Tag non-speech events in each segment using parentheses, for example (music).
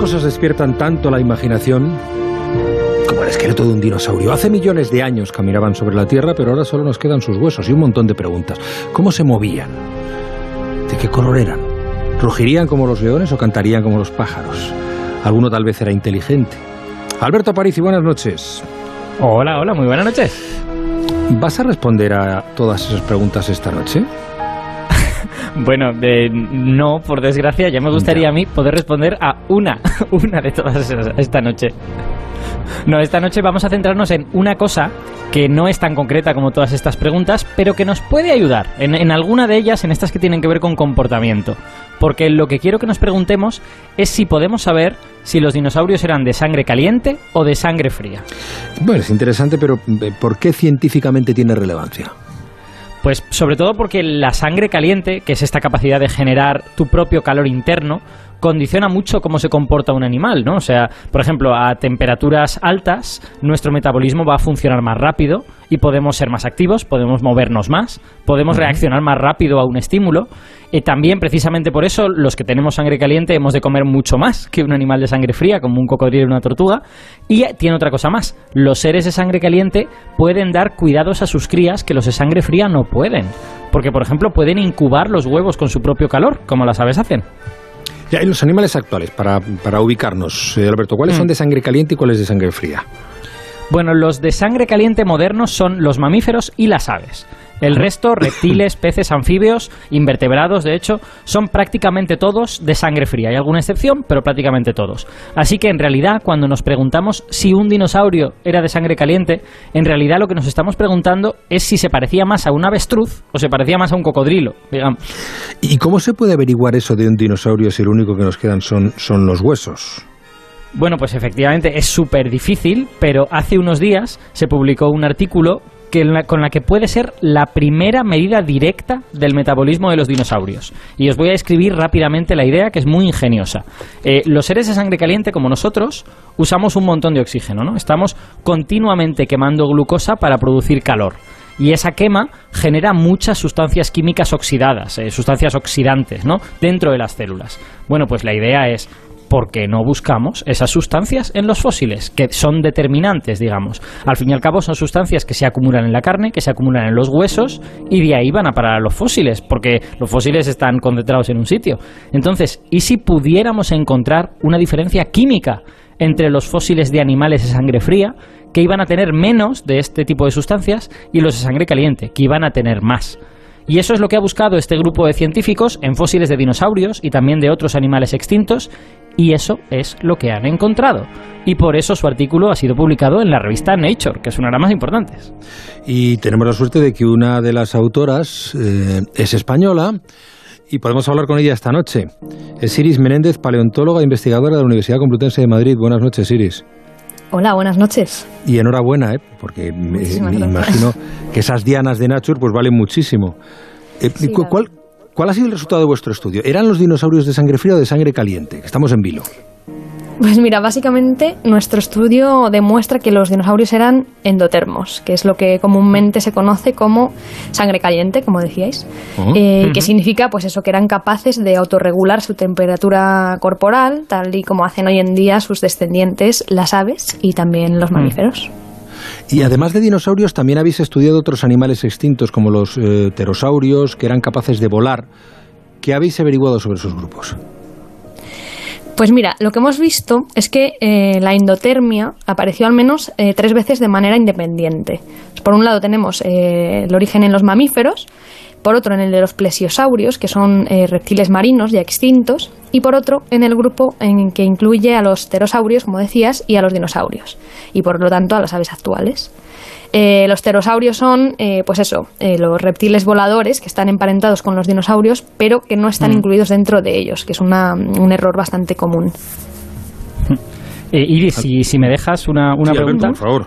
cosas despiertan tanto la imaginación como el esqueleto de un dinosaurio. Hace millones de años caminaban sobre la Tierra, pero ahora solo nos quedan sus huesos y un montón de preguntas. ¿Cómo se movían? ¿De qué color eran? ¿Rugirían como los leones o cantarían como los pájaros? Alguno tal vez era inteligente. Alberto Aparici, buenas noches. Hola, hola, muy buenas noches. ¿Vas a responder a todas esas preguntas esta noche? Bueno, no, por desgracia, ya me gustaría a mí poder responder a una, (laughs) una de todas esas esta noche. No, esta noche vamos a centrarnos en una cosa que no es tan concreta como todas estas preguntas, pero que nos puede ayudar en, en, alguna de ellas, en estas que tienen que ver con comportamiento. Porque lo que quiero que nos preguntemos es si podemos saber si los dinosaurios eran de sangre caliente o de sangre fría. Bueno, es interesante, pero eh, ¿por qué científicamente tiene relevancia? Pues sobre todo porque la sangre caliente, que es esta capacidad de generar tu propio calor interno, condiciona mucho cómo se comporta un animal, ¿no? O sea, por ejemplo, a temperaturas altas, nuestro metabolismo va a funcionar más rápido y podemos ser más activos, podemos movernos más, podemos reaccionar más rápido a un estímulo. Y también, precisamente por eso, los que tenemos sangre caliente hemos de comer mucho más (laughs) que un animal de sangre fría, como un cocodrilo o una tortuga. Y tiene otra cosa más, los seres de sangre caliente pueden dar cuidados a sus crías que los de sangre fría no pueden. Porque, por ejemplo, pueden incubar los huevos con su propio calor, como las aves hacen. Ya, y los animales actuales, para, para ubicarnos, eh, Alberto, ¿cuáles son de sangre caliente y cuáles de sangre fría? Bueno, los de sangre caliente modernos son los mamíferos y las aves. El resto, reptiles, (coughs) peces, anfibios, invertebrados, de hecho, son prácticamente todos de sangre fría. Hay alguna excepción, pero prácticamente todos. Así que en realidad, cuando nos preguntamos si un dinosaurio era de sangre caliente, en realidad lo que nos estamos preguntando es si se parecía más a un avestruz o se parecía más a un cocodrilo, digamos. ¿Y cómo se puede averiguar eso de un dinosaurio si lo único que nos quedan son, son los huesos? Bueno, pues efectivamente es súper difícil, pero hace unos días se publicó un artículo que con la que puede ser la primera medida directa del metabolismo de los dinosaurios. Y os voy a escribir rápidamente la idea que es muy ingeniosa. Eh, los seres de sangre caliente, como nosotros, usamos un montón de oxígeno, ¿no? Estamos continuamente quemando glucosa para producir calor. Y esa quema genera muchas sustancias químicas oxidadas, eh, sustancias oxidantes, ¿no? Dentro de las células. Bueno, pues la idea es porque no buscamos esas sustancias en los fósiles, que son determinantes, digamos. Al fin y al cabo son sustancias que se acumulan en la carne, que se acumulan en los huesos y de ahí van a parar a los fósiles, porque los fósiles están concentrados en un sitio. Entonces, ¿y si pudiéramos encontrar una diferencia química entre los fósiles de animales de sangre fría, que iban a tener menos de este tipo de sustancias, y los de sangre caliente, que iban a tener más? Y eso es lo que ha buscado este grupo de científicos en fósiles de dinosaurios y también de otros animales extintos, y eso es lo que han encontrado. Y por eso su artículo ha sido publicado en la revista Nature, que es una de las más importantes. Y tenemos la suerte de que una de las autoras eh, es española y podemos hablar con ella esta noche. Es Iris Menéndez, paleontóloga e investigadora de la Universidad Complutense de Madrid. Buenas noches, Iris. Hola, buenas noches. Y enhorabuena, ¿eh? porque me, me imagino que esas dianas de Nature pues valen muchísimo. Eh, Sí, ¿cuál, ¿Cuál ha sido el resultado de vuestro estudio? ¿Eran los dinosaurios de sangre fría o de sangre caliente? Estamos en vilo. Pues mira, básicamente nuestro estudio demuestra que los dinosaurios eran endotermos, que es lo que comúnmente se conoce como sangre caliente, como decíais, eh, que significa pues eso, que eran capaces de autorregular su temperatura corporal, tal y como hacen hoy en día sus descendientes, las aves y también los mamíferos. Y además de dinosaurios, también habéis estudiado otros animales extintos, como los eh, pterosaurios, que eran capaces de volar. ¿Qué habéis averiguado sobre esos grupos? Pues mira, lo que hemos visto es que eh, la endotermia apareció al menos eh, tres veces de manera independiente. Por un lado tenemos eh, el origen en los mamíferos, por otro en el de los plesiosaurios, que son reptiles marinos ya extintos, y por otro en el grupo en que incluye a los pterosaurios, como decías, y a los dinosaurios, y por lo tanto a las aves actuales. Eh, los pterosaurios son, eh, pues eso, eh, los reptiles voladores que están emparentados con los dinosaurios, pero que no están Mm. incluidos dentro de ellos, que es una- un error bastante común. Eh, Iris, si, si me dejas una, una Sí, pregunta. por favor.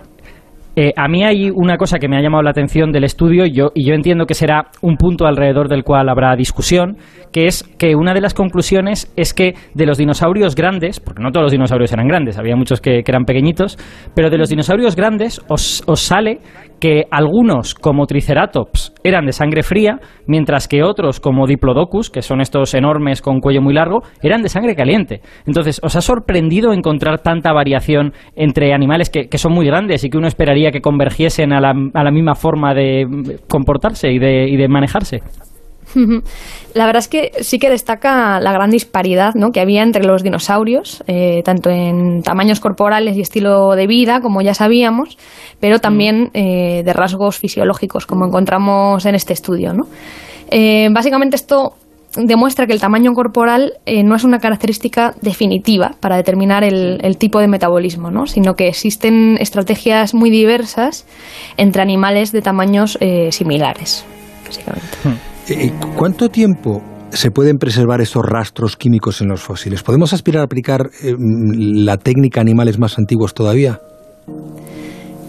Eh, a mí hay una cosa que me ha llamado la atención del estudio y yo, y yo entiendo que será un punto alrededor del cual habrá discusión, que es que una de las conclusiones es que de los dinosaurios grandes, porque no todos los dinosaurios eran grandes, había muchos que, eran pequeñitos, pero de los dinosaurios grandes os, os sale que algunos, como Triceratops, eran de sangre fría, mientras que otros, como Diplodocus, que son estos enormes con cuello muy largo, eran de sangre caliente. Entonces, ¿os ha sorprendido encontrar tanta variación entre animales que, que son muy grandes y que uno esperaría que convergiesen a la, a la misma forma de comportarse y de, y de manejarse? (laughs) La verdad es que sí que destaca la gran disparidad ¿no? que había entre los dinosaurios, eh, tanto en tamaños corporales y estilo de vida, como ya sabíamos, pero también eh, de rasgos fisiológicos, como encontramos en este estudio. ¿no? Eh, básicamente esto demuestra que el tamaño corporal no es una característica definitiva para determinar el, tipo de metabolismo, ¿no? sino que existen estrategias muy diversas entre animales de tamaños similares. Básicamente. Hmm. Eh, ¿Cuánto tiempo se pueden preservar esos rastros químicos en los fósiles? ¿Podemos aspirar a aplicar eh, la técnica a animales más antiguos todavía?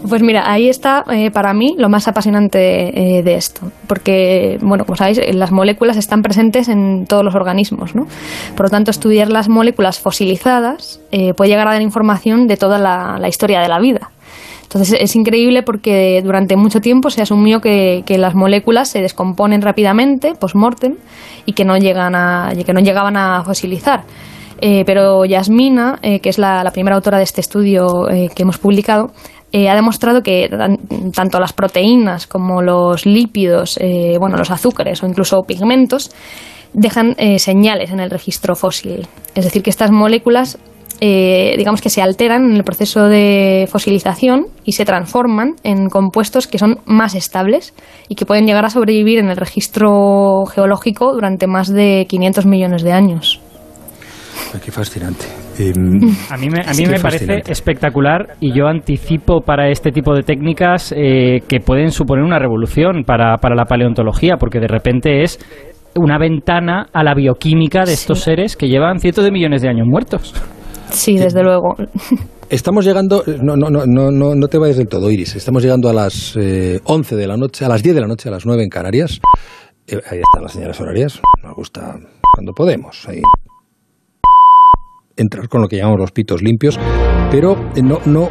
Pues mira, ahí está eh, para mí lo más apasionante de esto, porque, bueno, como sabéis, las moléculas están presentes en todos los organismos, ¿no? Por lo tanto, estudiar las moléculas fosilizadas puede llegar a dar información de toda la historia de la vida. Entonces es increíble porque durante mucho tiempo se asumió que, las moléculas se descomponen rápidamente, post-mortem, y que no, llegan a, que no llegaban a fosilizar. Eh, pero Yasmina, eh, que es la, primera autora de este estudio eh, que hemos publicado, ha demostrado que tanto las proteínas como los lípidos, bueno, los azúcares o incluso pigmentos dejan señales en el registro fósil. Es decir, que estas moléculas eh, digamos que se alteran en el proceso de fosilización y se transforman en compuestos que son más estables y que pueden llegar a sobrevivir en el registro geológico durante más de 500 millones de años. Qué fascinante. Em, a mí me, a mí me parece espectacular y yo anticipo para este tipo de técnicas eh, que pueden suponer una revolución para, para la paleontología, porque de repente es una ventana a la bioquímica de estos seres que llevan cientos de millones de años muertos. Sí, desde luego. Estamos llegando, no, no, no, no, no te vayas del todo, Iris. Estamos llegando a las eh, 11 de la noche, a las 10 de la noche, a las 9 en Canarias. Eh, ahí están las señales horarias. Nos gusta cuando podemos. Ahí entrar con lo que llamamos los pitos limpios. Pero eh, no, no,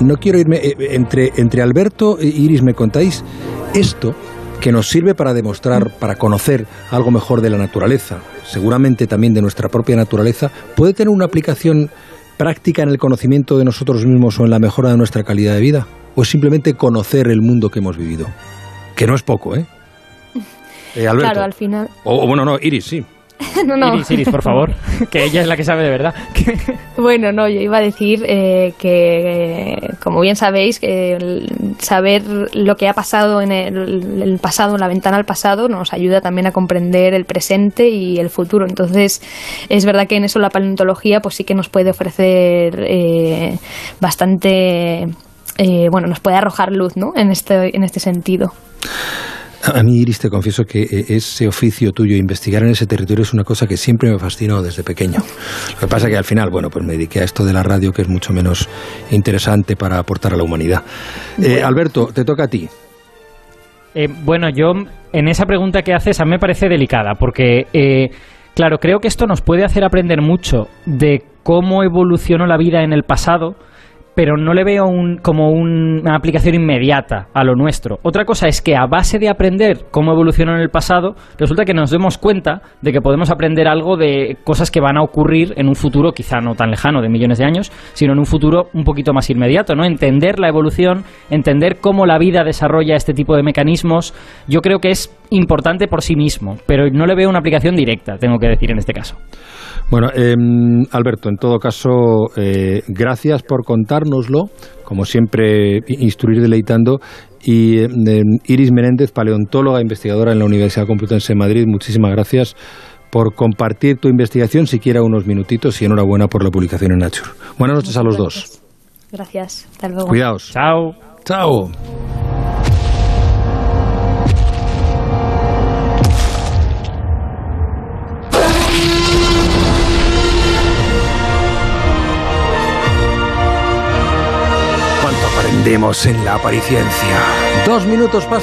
no quiero irme. Eh, entre, entre Alberto e Iris, ¿me contáis esto? Que nos sirve para demostrar, para conocer algo mejor de la naturaleza, seguramente también de nuestra propia naturaleza, puede tener una aplicación práctica en el conocimiento de nosotros mismos o en la mejora de nuestra calidad de vida? ¿O es simplemente conocer el mundo que hemos vivido? Que no es poco, ¿eh? (laughs) eh Alberto. Claro, al final. O, bueno, no, Iris, sí. (laughs) no, no. Iris, Iris, por favor, (laughs) que ella es la que sabe de verdad. (laughs) bueno, no, yo iba a decir eh, que, como bien sabéis, que saber lo que ha pasado en el, el, pasado, en la ventana al pasado, nos ayuda también a comprender el presente y el futuro. Entonces, es verdad que en eso la paleontología pues sí que nos puede ofrecer eh, bastante... Eh, bueno, nos puede arrojar luz ¿no? en, este, en este sentido. A mí, Iris, te confieso que eh, ese oficio tuyo, investigar en ese territorio, es una cosa que siempre me fascinó desde pequeño. Lo que pasa es que al final, bueno, pues me dediqué a esto de la radio, que es mucho menos interesante para aportar a la humanidad. Eh, Alberto, te toca a ti. Eh, bueno, yo en esa pregunta que haces a mí me parece delicada, porque, claro, creo que esto nos puede hacer aprender mucho de cómo evolucionó la vida en el pasado, pero no le veo un, como una aplicación inmediata a lo nuestro. Otra cosa es que a base de aprender cómo evolucionó en el pasado, resulta que nos demos cuenta de que podemos aprender algo de cosas que van a ocurrir en un futuro quizá no tan lejano, de millones de años, sino en un futuro un poquito más inmediato, ¿no? Entender la evolución, entender cómo la vida desarrolla este tipo de mecanismos, yo creo que es importante por sí mismo, pero no le veo una aplicación directa, tengo que decir en este caso. Bueno, em, Alberto, en todo caso, eh, gracias por contárnoslo, como siempre, instruir deleitando. Y em, Iris Menéndez, paleontóloga, investigadora en la Universidad Complutense de Madrid, muchísimas gracias por compartir tu investigación, siquiera unos minutitos, y enhorabuena por la publicación en Nature. Buenas noches a los dos. Gracias, hasta luego. Cuidaos. Chao. Chao. En la apariencia. Dos minutos pasan.